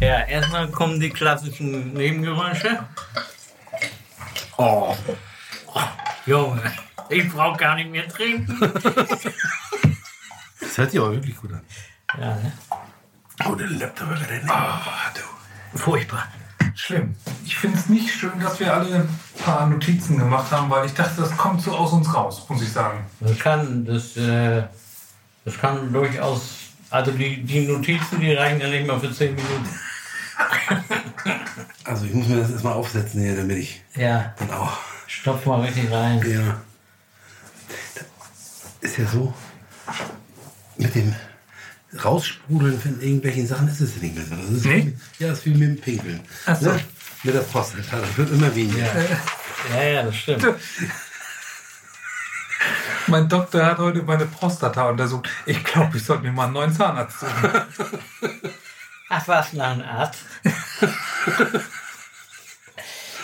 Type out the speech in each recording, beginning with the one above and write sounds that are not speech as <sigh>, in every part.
Ja, erstmal kommen die klassischen Nebengeräusche. Oh. oh Junge, ich brauche gar nicht mehr trinken. Das hört sich aber wirklich gut an. Ja, ne? Oh, der Laptop wird nicht. Ah, du. Furchtbar. Schlimm. Ich finde es nicht schön, dass wir alle ein paar Notizen gemacht haben, weil ich dachte, das kommt so aus uns raus, muss ich sagen. Das kann, das, äh, das kann durchaus, also die, die Notizen, die reichen ja nicht mal für 10 Minuten. <laughs> Also ich muss mir das erstmal aufsetzen hier, damit ich Ja, dann auch. stopf mal richtig rein. Ja. Ist ja so. Mit dem Raussprudeln von irgendwelchen Sachen ist es ja nicht mehr so. Das ist Nee? wie, ja, das ist wie mit dem Pinkeln. Ach so. Ne? Mit der Prostata. Das wird immer weniger. Ja, ja, das stimmt. <laughs> Mein Doktor hat heute meine Prostata untersucht. Ich glaube, ich sollte mir mal einen neuen Zahnarzt suchen. <laughs> Ach, was nach einem Arzt?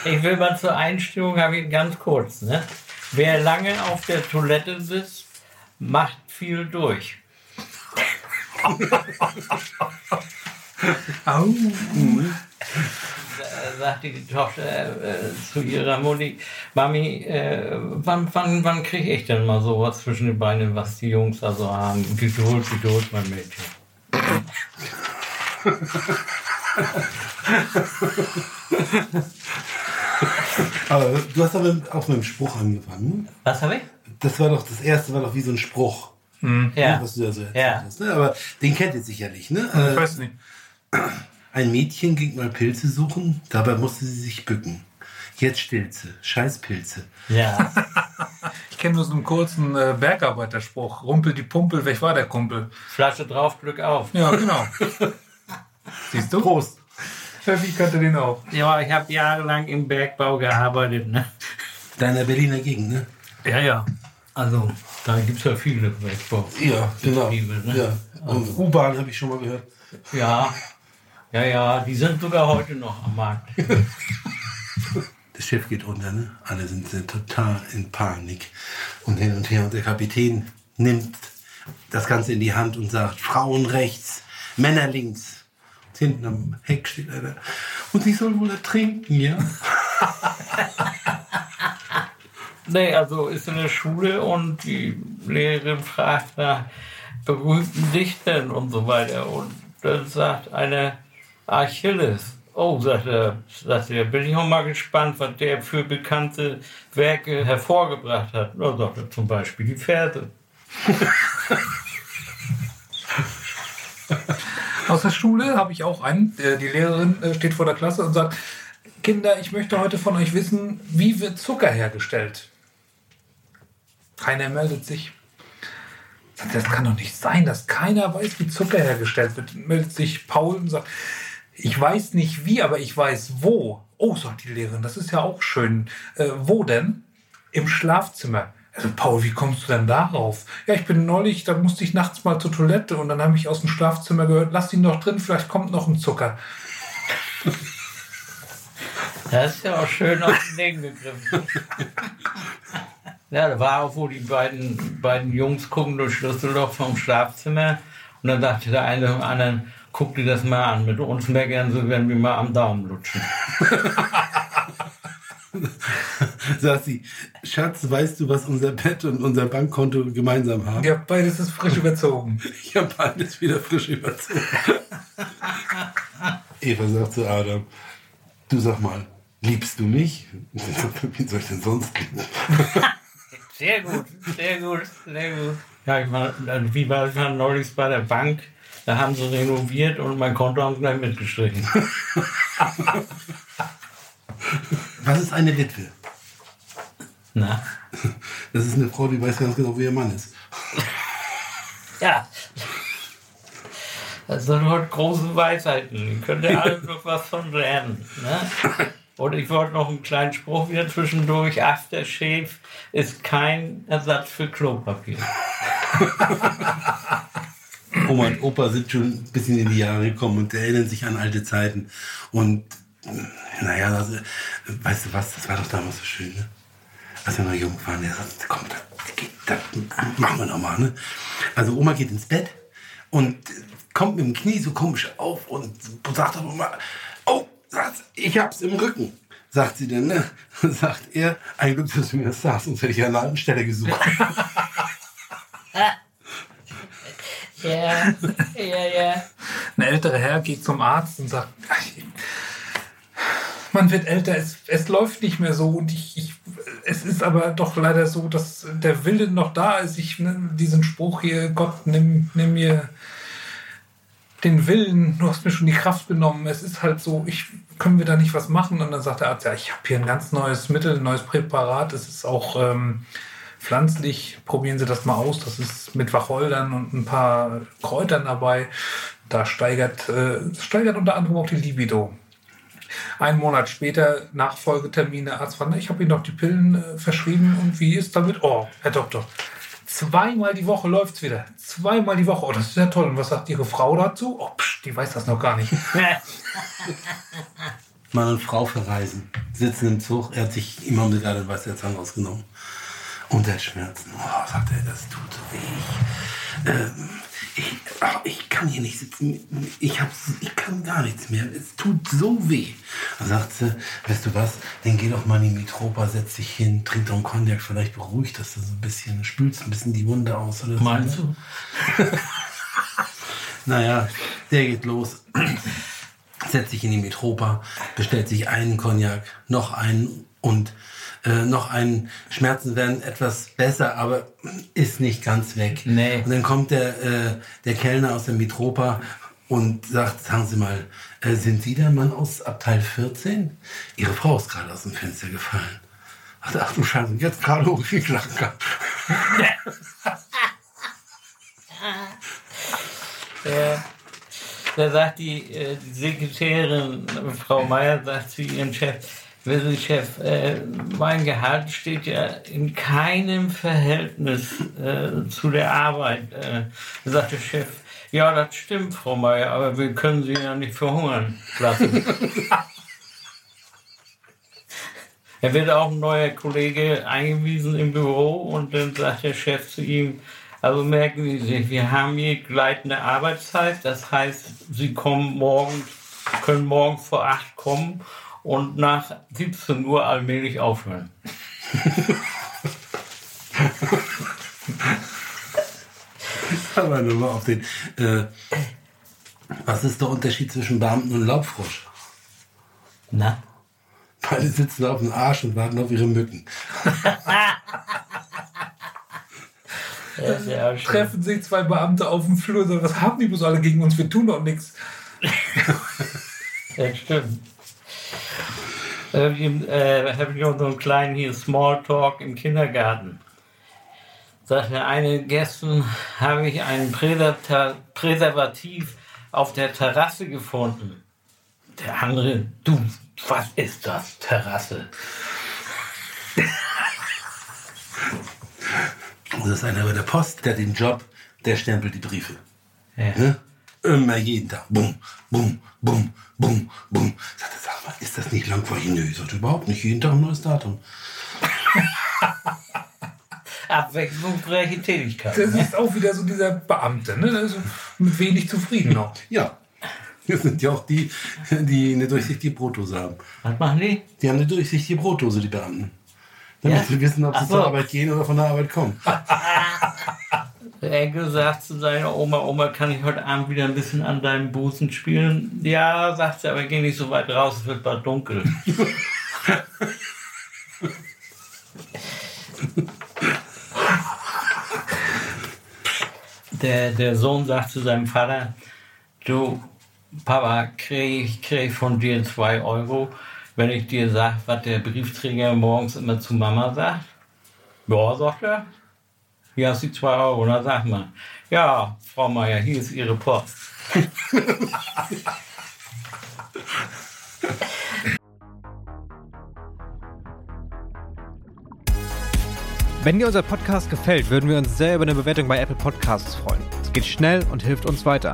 ich will mal zur Einstimmung, habe ich ganz kurz. Ne? Wer lange auf der Toilette sitzt, macht viel durch. Au. Sagte die Tochter äh, zu ihrer Mutti, Mami, äh, wann, wann, wann kriege ich denn mal sowas zwischen den Beinen, was die Jungs da so haben? Geduld, Geduld, mein Mädchen. Aber du hast aber auch mit dem Spruch angefangen. Was habe ich? Das war doch, das erste war doch wie so ein Spruch, Ja. was du da so erzählt Ja. hast. Ne? Aber den kennt ihr sicherlich, ne? Ich Äh, weiß nicht. Ein Mädchen ging mal Pilze suchen, dabei musste sie sich bücken. Jetzt stillt sie. Scheiß Pilze. Ja. <laughs> Ich kenne nur so einen kurzen äh, Bergarbeiterspruch. Rumpel die Pumpel, weg war der Kumpel. Flasche drauf, Glück auf. Ja, genau. <laughs> Siehst du? Prost. Wie kannte den auch? Ja, ich habe jahrelang im Bergbau gearbeitet. Ne? Deiner Berliner Gegend, ne? Ja, ja. Also, da gibt es ja viele Bergbau. Ja, genau. Betriebe, ne? Ja. Und U-Bahn habe ich schon mal gehört. Ja, ja, ja, die sind sogar heute noch am Markt. <laughs> Das Schiff geht unter, ne? Alle sind, sind total in Panik. Und hin und her. Und der Kapitän nimmt das Ganze in die Hand und sagt, Frauen rechts, Männer links. Hinten am Heck steht einer. Und ich soll wohl ertrinken, ja? <laughs> Nee, also ist in der Schule und die Lehrerin fragt nach berühmten Dichtern und so weiter. Und dann sagt einer Achilles. Oh, sagt er, sagt er, bin ich auch mal gespannt, was der für bekannte Werke hervorgebracht hat. Da sagt er zum Beispiel die Verse. <laughs> Aus der Schule habe ich auch einen. Die Lehrerin äh, steht vor der Klasse und sagt: Kinder, ich möchte heute von euch wissen, wie wird Zucker hergestellt? Keiner meldet sich. Das kann doch nicht sein, dass keiner weiß, wie Zucker hergestellt wird. Meldet sich Paul und sagt: Ich weiß nicht wie, aber ich weiß wo. Oh, sagt die Lehrerin, das ist ja auch schön. Äh, wo denn? Im Schlafzimmer. Also Paul, wie kommst du denn darauf? Ja, ich bin neulich, da musste ich nachts mal zur Toilette und dann habe ich aus dem Schlafzimmer gehört, lass ihn noch drin, vielleicht kommt noch ein Zucker. Das ist ja auch schön auf den Ding gegriffen. Ja, da war auch, wo die beiden, beiden Jungs gucken durch Schlüsselloch vom Schlafzimmer. Und dann dachte der eine dem anderen, guck dir das mal an. Mit uns meckern sie, wenn wir mal am Daumen lutschen. <laughs> <laughs> Sagt sie, Schatz, weißt du, was unser Bett und unser Bankkonto gemeinsam haben? Ja, beides ist frisch überzogen. <laughs> Ich habe beides wieder frisch überzogen. <laughs> Eva sagt zu Adam, du sag mal, liebst du mich? Wie soll ich denn sonst lieben? Sehr gut, sehr gut, sehr gut. Ja, ich war, wie war ich war neulich bei der Bank, da haben sie renoviert und mein Konto haben sie gleich mitgestrichen. Was ist eine Witwe? Na, <laughs> Das ist eine Frau, die weiß ganz genau, wie ihr Mann ist. ja. Das sind heute große Weisheiten. Die könnt ihr <laughs> alle noch was von lernen. Ne? Und ich wollte noch einen kleinen Spruch wieder zwischendurch. Aftershave ist kein Ersatz für Klopapier. <laughs> Oma und Opa sind schon ein bisschen in die Jahre gekommen und erinnern sich an alte Zeiten. Und naja, das, weißt du was, das war doch damals so schön, ne? Als wir noch jung waren, der sagt, komm, das, geht, das machen wir nochmal, ne? Also Oma geht ins Bett und kommt mit dem Knie so komisch auf und sagt aber mal, oh, ich hab's im Rücken. Sagt sie denn, ne? <laughs> Sagt er, ein Glück, dass du mir das sagst, sonst hätte ich an einer anderen Stelle gesucht. <laughs> Ja, ja, ja. Ein älterer Herr geht zum Arzt und sagt, "Ach, man wird älter, es, es läuft nicht mehr so und ich, ich, es ist aber doch leider so, dass der Wille noch da ist. Ich ne, diesen Spruch hier, Gott, nimm, nimm mir den Willen, du hast mir schon die Kraft genommen. Es ist halt so, ich können wir da nicht was machen? Und dann sagt der Arzt, ja, ich habe hier ein ganz neues Mittel, ein neues Präparat. Es ist auch ähm, pflanzlich. Probieren Sie das mal aus. Das ist mit Wacholdern und ein paar Kräutern dabei. Da steigert, äh, steigert unter anderem auch die Libido. Einen Monat später, Nachfolgetermin, der Arzt fragt, ich habe Ihnen doch die Pillen äh, verschrieben und wie ist damit? Oh, Herr Doktor, zweimal die Woche läuft's wieder. Zweimal die Woche. Oh, das ist ja toll. Und was sagt Ihre Frau dazu? Oh, psch, die weiß das noch gar nicht. <laughs> Mann und Frau verreisen, sitzen im Zug. Er hat sich immer mit gerade was der Zahn rausgenommen. Und der Schmerzen. Oh, sagt er, das tut so weh. Ähm, ich, ach, ich kann hier nicht sitzen. Ich, hab, ich kann gar nichts mehr. Es tut so weh. Dann sagt sie, weißt du was, dann geh doch mal in die Mitropa, setz dich hin, trink doch einen Cognac, vielleicht beruhigt das so ein bisschen, spülst ein bisschen die Wunde aus oder so. Meinst ne? du? <laughs> Naja, der geht los, setzt sich in die Metropa, bestellt sich einen Cognac, noch einen und äh, noch einen. Schmerzen werden etwas besser, aber ist nicht ganz weg. Nee. Und dann kommt der, äh, der Kellner aus der Metropa und sagt, sagen Sie mal, äh, sind Sie der Mann aus Abteil 14? Ihre Frau ist gerade aus dem Fenster gefallen. Ach, ach du Scheiße, jetzt gerade hochgeschlagen. <laughs> Ja. Da sagt die, äh, die Sekretärin, Frau Meier, sagt zu ihrem Chef, wissen Sie, Chef, äh, mein Gehalt steht ja in keinem Verhältnis äh, zu der Arbeit. Äh, sagt der Chef, ja, das stimmt, Frau Meier, aber wir können Sie ja nicht verhungern lassen. <laughs> Er wird auch ein neuer Kollege eingewiesen im Büro und dann sagt der Chef zu ihm, also merken Sie sich, wir haben hier gleitende Arbeitszeit, das heißt, Sie kommen morgen, können morgen vor 8 kommen und nach 17 Uhr allmählich aufhören. <laughs> Aber nur mal auf den. Äh, was ist der Unterschied zwischen Beamten und Laubfrosch? Na? Beide sitzen auf dem Arsch und warten auf ihre Mücken. <laughs> Ja. Treffen sich zwei Beamte auf dem Flur und sagen, was haben die bloß alle gegen uns? Wir tun doch nichts. <laughs> Das stimmt. Da habe ich, äh, hab ich noch so einen kleinen hier Smalltalk im Kindergarten. Sagte eine, gestern habe ich ein Präservata- Präservativ auf der Terrasse gefunden. Der andere, du, was ist das, Terrasse? Das ist einer bei der Post, der den Job, der stempelt die Briefe. Ja. Ne? Immer jeden Tag. Bum, bum, bum, bum, bum. Sagt er, sag mal, ist das nicht langweilig? Nö, ich sagte überhaupt nicht. Jeden Tag ein neues Datum. <laughs> Abwechslungsreiche Tätigkeit. Das Ne? ist auch wieder so dieser Beamte, ne? Also mit wenig zufrieden noch. <laughs> Ja. Das sind ja auch die, die eine durchsichtige Brotdose haben. Was machen die? Die haben eine durchsichtige Brotdose, die Beamten. Damit Ja? sie wissen, ob sie so. zur Arbeit gehen oder von der Arbeit kommen. <laughs> Enkel sagt zu seiner Oma, Oma, kann ich heute Abend wieder ein bisschen an deinem Busen spielen? Ja, sagt sie, aber geh nicht so weit raus, es wird bald dunkel. der, der Sohn sagt zu seinem Vater, du, Papa, krieg ich krieg von dir zwei Euro, wenn ich dir sag, was der Briefträger morgens immer zu Mama sagt? Ja, sagt er. Ja, sie zwei Euro, na sag mal. Ja, Frau Meier, hier ist Ihre Post. <laughs> Wenn dir unser Podcast gefällt, würden wir uns sehr über eine Bewertung bei Apple Podcasts freuen. Es geht schnell und hilft uns weiter.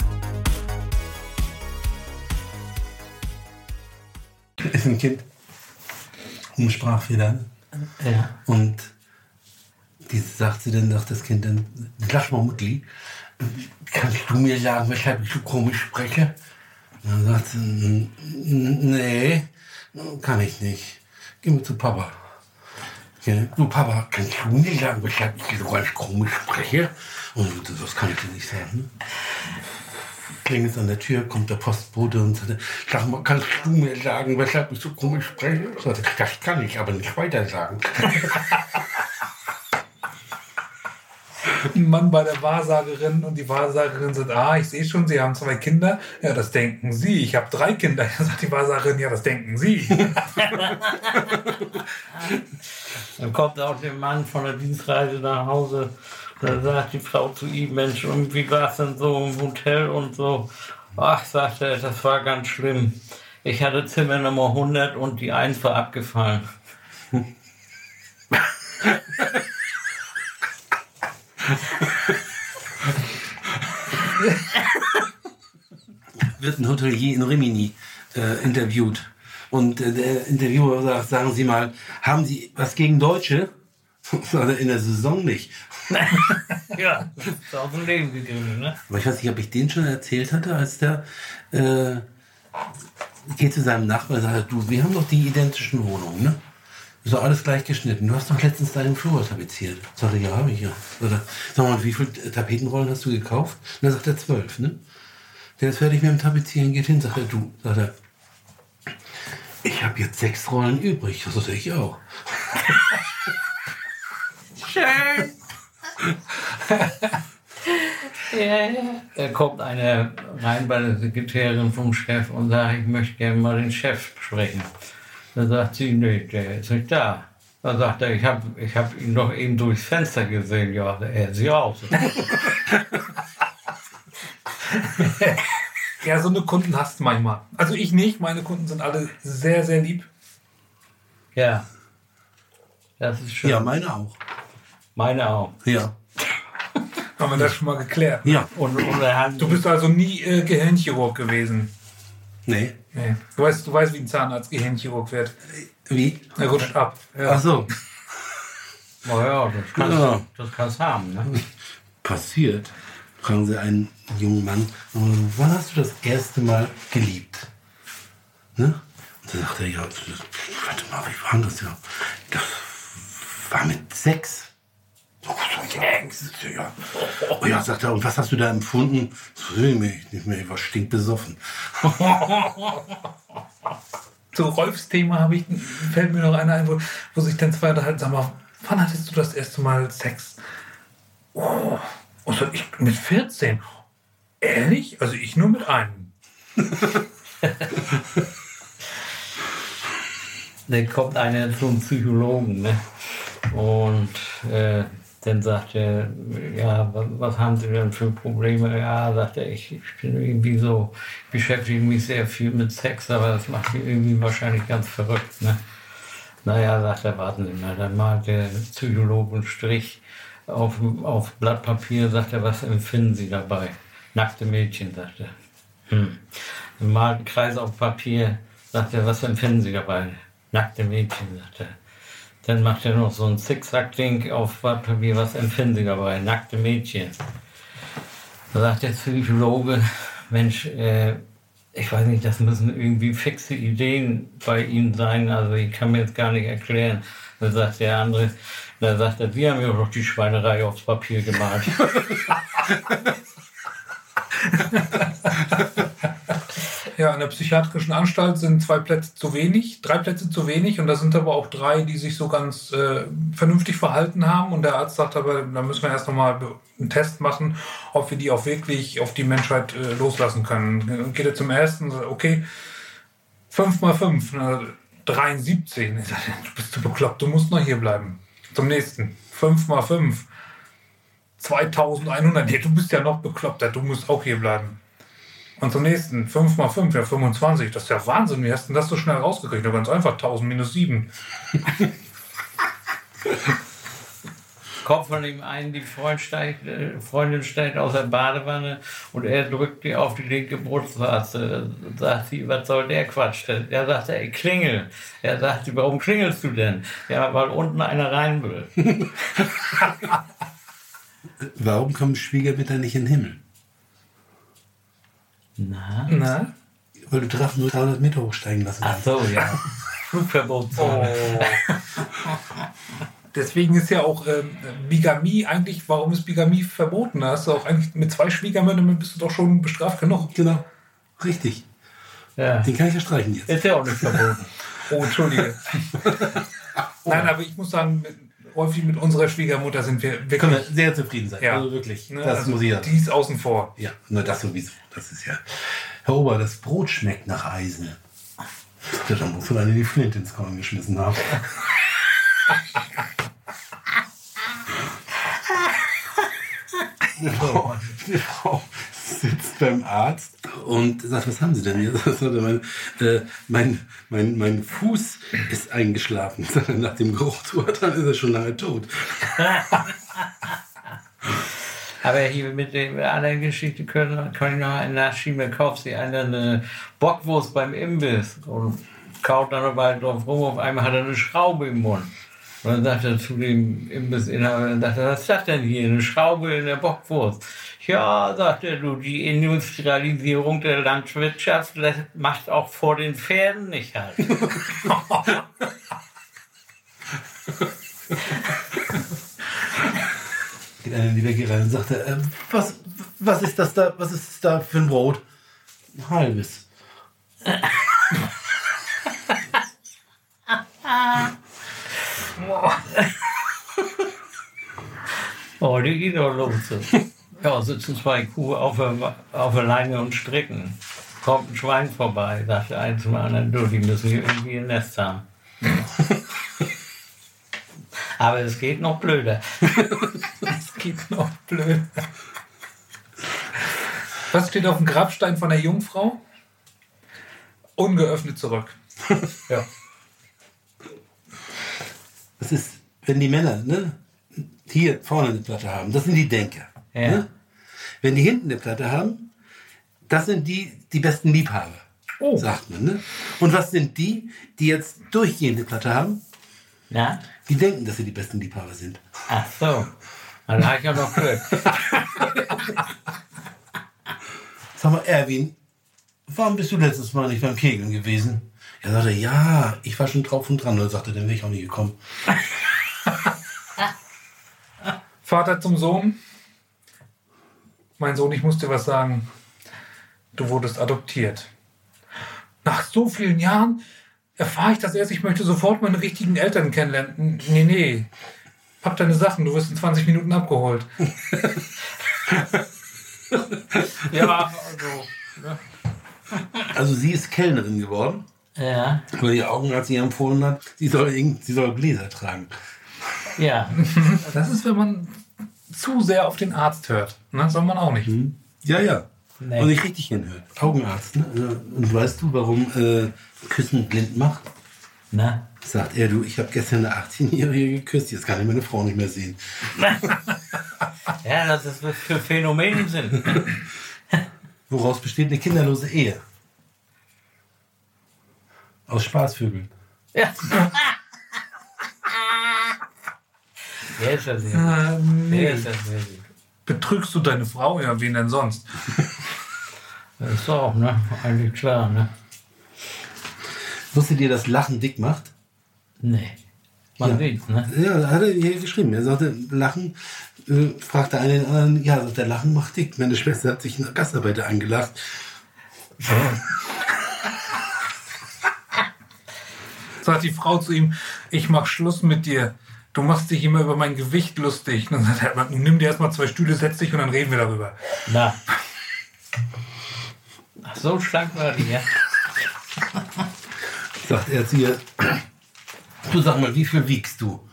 Ist ein Kind um Sprachfehler. Ja. Und die sagt sie dann, sagt das Kind dann, lass mal Mutti, kannst du mir sagen, weshalb ich so komisch spreche? Und dann sagt sie, "N- n- nee, kann ich nicht. Geh mal zu Papa. Ja, du Papa, kannst du mir sagen, weshalb ich so ganz komisch spreche? Und das kann ich dir nicht sagen. Klingelt an der Tür, kommt der Postbote und sagt, sag mal, kannst du mir sagen, weshalb ich so komisch spreche? Das kann ich aber nicht weiter sagen. <laughs> Ein Mann bei der Wahrsagerin und die Wahrsagerin sagt, ah, ich sehe schon, Sie haben zwei Kinder. Ja, das denken Sie. Ich habe drei Kinder. Ja, <laughs> sagt die Wahrsagerin, ja, das denken Sie. <laughs> Dann kommt auch der Mann von der Dienstreise nach Hause. Da sagt die Frau zu ihm, Mensch, und wie war es denn so im Hotel und so? Ach, sagt er, das war ganz schlimm. Ich hatte Zimmer Nummer 100 und die 1 war abgefallen. <laughs> wird ein Hotelier in Rimini äh, interviewt. Und äh, der Interviewer sagt, sagen Sie mal, haben Sie was gegen Deutsche? In der Saison nicht. <laughs> Ja, ist aus dem Leben gegriffen, ne? Aber ich weiß nicht, ob ich den schon erzählt hatte, als der äh, geht zu seinem Nachbarn und sagt, du, wir haben doch die identischen Wohnungen, ne? Ist doch alles gleich geschnitten. Du hast doch letztens deinen Flur tapeziert. Sagt er, ja, habe ich ja. Sagt er, sag mal, wie viele Tapetenrollen hast du gekauft? Und dann sagt er, zwölf, ne? Der ist fertig mit dem Tapezieren, geht hin, sagt er, du, sagt er, ich habe jetzt sechs Rollen übrig. Das sag ich auch. Schön. ja, ja. Da kommt eine rein bei der Sekretärin vom Chef und sagt, ich möchte gerne mal den Chef sprechen. Dann sagt sie, nee, der ist nicht da. Dann sagt er, ich habe ich hab ihn doch eben durchs Fenster gesehen. Ja, er ist raus. Ja, so eine Kunden hast du manchmal. Also ich nicht. Meine Kunden sind alle sehr, sehr lieb. ja. Das ist schön. Ja, meine auch. Meine auch. Ja. Haben wir das schon mal geklärt. Ja. Und, und Du bist also nie äh, Gehirnchirurg gewesen. Nee. Nee. Du weißt, du weißt, wie ein Zahnarzt Gehirnchirurg wird. Wie? Er rutscht ab. Ja. Ach so. oh ja, das kannst Ja. das kannst haben. Ne? passiert? Fragen Sie einen jungen Mann, äh, wann hast du das erste Mal geliebt? Ne? Und dann sagt er, ja, warte mal, wie war das ja? Das war mit sechs. Oh, so, sechs? Ja. Oh ja, sagt er, und was hast du da empfunden? So, nee, nicht mehr, ich war stinkbesoffen. <laughs> Zu Rolfs Thema habe ich, fällt mir noch einer ein, wo, wo sich dann zwei unterhalten. Sag mal, wann hattest du das erste Mal Sex? Oh, also ich mit 14. Ehrlich? Also ich nur mit einem. <laughs> Dann kommt einer zum Psychologen ne? und äh, dann sagt er, ja, was, was haben Sie denn für Probleme? Ja, sagt er, ich, ich bin irgendwie so, beschäftige mich sehr viel mit Sex, aber das macht mich irgendwie wahrscheinlich ganz verrückt. Ne? Naja, sagt er, warten Sie mal, dann malt der Psychologe einen Strich auf, auf Blatt Papier, sagt er, was empfinden Sie dabei? Nackte Mädchen, sagt er. Hm. Dann malt einen Kreis auf Papier, sagt er, was empfinden Sie dabei? Nackte Mädchen, sagt er. Dann macht er noch so ein Zickzack-Ding auf Papier, was empfinden Sie dabei? Nackte Mädchen. Da sagt der Psychologe, Mensch, äh, ich weiß nicht, das müssen irgendwie fixe Ideen bei Ihnen sein, also ich kann mir jetzt gar nicht erklären. Dann sagt der andere, dann sagt er, Sie haben ja doch die Schweinerei aufs Papier gemalt. <laughs> <laughs> Ja, in der psychiatrischen Anstalt sind zwei Plätze zu wenig, drei Plätze zu wenig und da sind aber auch drei, die sich so ganz äh, vernünftig verhalten haben und der Arzt sagt aber, da müssen wir erst nochmal einen Test machen, ob wir die auch wirklich auf die Menschheit äh, loslassen können. Dann geht er zum ersten okay, 5 mal 5, na, 73. Ich sag, du bist du bekloppt, du musst noch hier bleiben. Zum nächsten, 5 mal 5, 2100. Nee, du bist ja noch bekloppter, du musst auch hier bleiben. Und zum nächsten, 5 mal 5, ja 25. Das ist ja Wahnsinn. Wie hast du denn das so schnell rausgekriegt? Ganz einfach, 1000 minus 7. <laughs> kommt von ihm ein, die Freund steigt, äh, Freundin steigt aus der Badewanne und er drückt die auf die linke Brustwarze. Sagt sie, was soll der Quatsch? Er sagt, er, ich klingel. Er sagt sie, warum klingelst du denn? Ja, weil unten einer rein will. <laughs> Warum kommen Schwiegermütter nicht in den Himmel? Na? Na? Weil du Drachen nur 300 Meter hochsteigen lassen Ach kannst. so, ja. <laughs> Flugverbot. Oh. Deswegen ist ja auch ähm, Bigamie eigentlich, warum ist Bigamie verboten? Da hast du auch eigentlich mit zwei Schwiegermüttern bist du doch schon bestraft genug. Genau. Richtig. Ja. Den kann ich ja streichen jetzt. Ist ja auch nicht verboten. Oh, Entschuldige. <laughs> Nein, aber ich muss sagen, häufig mit unserer Schwiegermutter sind wir Können wir wirklich. sehr zufrieden sein. Ja. Also wirklich. ne, Das also muss ich ja. Die ist außen vor. Ja, nur das sowieso. Das ist ja. Herr Ober, das Brot schmeckt nach Eisen. Dann, wofür eine die Flint ins Korn geschmissen haben. Eine <laughs> Frau, eine Frau sitzt beim Arzt und sagt, was haben Sie denn hier? <laughs> Er, mein, äh, mein, mein, mein Fuß ist eingeschlafen. Er, <laughs> Nach dem Geruchstour, dann ist er schon lange tot. <laughs> Aber hier mit der anderen Geschichte können, kann ich noch einen nachschieben. Da kauft einer eine Bockwurst beim Imbiss und kaut dann dabei drauf rum. Auf einmal hat er eine Schraube im Mund. Und dann sagt er zu dem Imbissinhaber, dann sagt er, was ist das denn hier? Eine Schraube in der Bockwurst. Ja, sagt er, du, die Industrialisierung der Landwirtschaft macht auch vor den Pferden nicht halt. <laughs> Geht einer in die Bäckerei rein und sagt, er, äh, was, was ist das da, was ist das da für ein Brot? Ein halbes. <laughs> Oh, die geht doch los. Ja, sitzen zwei Kuh auf der, auf der Leine und stricken. Kommt ein Schwein vorbei, sagt der eine zum anderen, du, die müssen hier irgendwie ein Nest haben. <laughs> Aber es geht noch blöder. <laughs> Das geht noch blöd. Was steht auf dem Grabstein von der Jungfrau? Ungeöffnet zurück. <laughs> Ja. Das ist, wenn die Männer ne, hier vorne eine Platte haben, das sind die Denker. Ja. Ne? Wenn die hinten eine Platte haben, das sind die, die besten Liebhaber, Oh. sagt man. Ne? Und was sind die, die jetzt durchgehende Platte haben? Na? Die denken, dass sie die besten Liebhaber sind. Ach so. Dann habe ich ja noch Glück. Sag mal, Erwin, warum bist du letztes Mal nicht beim Kegeln gewesen? Er sagte, ja, ich war schon drauf und dran. Und er sagte, dann wäre ich auch nicht gekommen. <laughs> Vater zum Sohn. Mein Sohn, ich muss dir was sagen. Du wurdest adoptiert. Nach so vielen Jahren erfahre ich das erst, ich möchte sofort meine richtigen Eltern kennenlernen. Nee, nee. Pack deine Sachen, du wirst in 20 Minuten abgeholt. <laughs> Ja, also. Also sie ist Kellnerin geworden, Ja, weil ihr Augenarzt ihr empfohlen hat, sie soll, irgend- sie soll Gläser tragen. Ja. <laughs> Das ist, wenn man zu sehr auf den Arzt hört. Ne? Soll man auch nicht. Ja, ja. Nee. Und nicht richtig hinhört. Augenarzt. Ne? Und weißt du, warum äh, Küssen blind macht? Na? Sagt er, du, ich habe gestern eine 18-Jährige geküsst, jetzt kann ich meine Frau nicht mehr sehen. <laughs> Ja, das ist was für Phänomene sind. <laughs> Woraus besteht eine kinderlose Ehe? Aus Spaßvögeln. Ja. Der ist ja sehr gut. Äh, Der nee. ist ja sehr gut. Betrügst du deine Frau? Ja, wen denn sonst? <laughs> Das ist auch, ne? Eigentlich klar, ne? Wusstet ihr, dass Lachen dick macht? Nee. Man Ja. sieht's, ne? Ja, hat er hier geschrieben. Er sagte, Lachen, äh, fragte einen den anderen, ja, sagt der Lachen macht dick. Meine Schwester hat sich eine Gastarbeiter angelacht. Sagt die Frau zu ihm, ich mach Schluss mit dir. Du machst dich immer über mein Gewicht lustig. Und dann sagt er, nimm dir erstmal zwei Stühle, setz dich und dann reden wir darüber. Na. Ach, so schlank war die, ja? Sagt er zu ihr, du sag mal, wie viel wiegst du?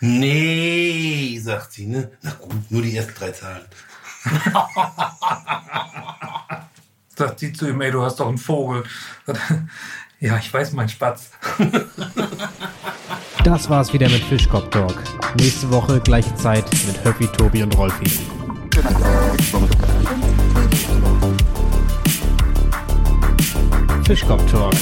Nee, sagt sie, ne? Na gut, nur die ersten drei Zahlen. <laughs> Sagt sie zu ihm, ey, du hast doch einen Vogel. Ja, ich weiß, mein Spatz. <laughs> Das war's wieder mit Fischkopf Talk. Nächste Woche gleiche Zeit mit Höppi, Tobi und Rolfi. Fischkopf Talk,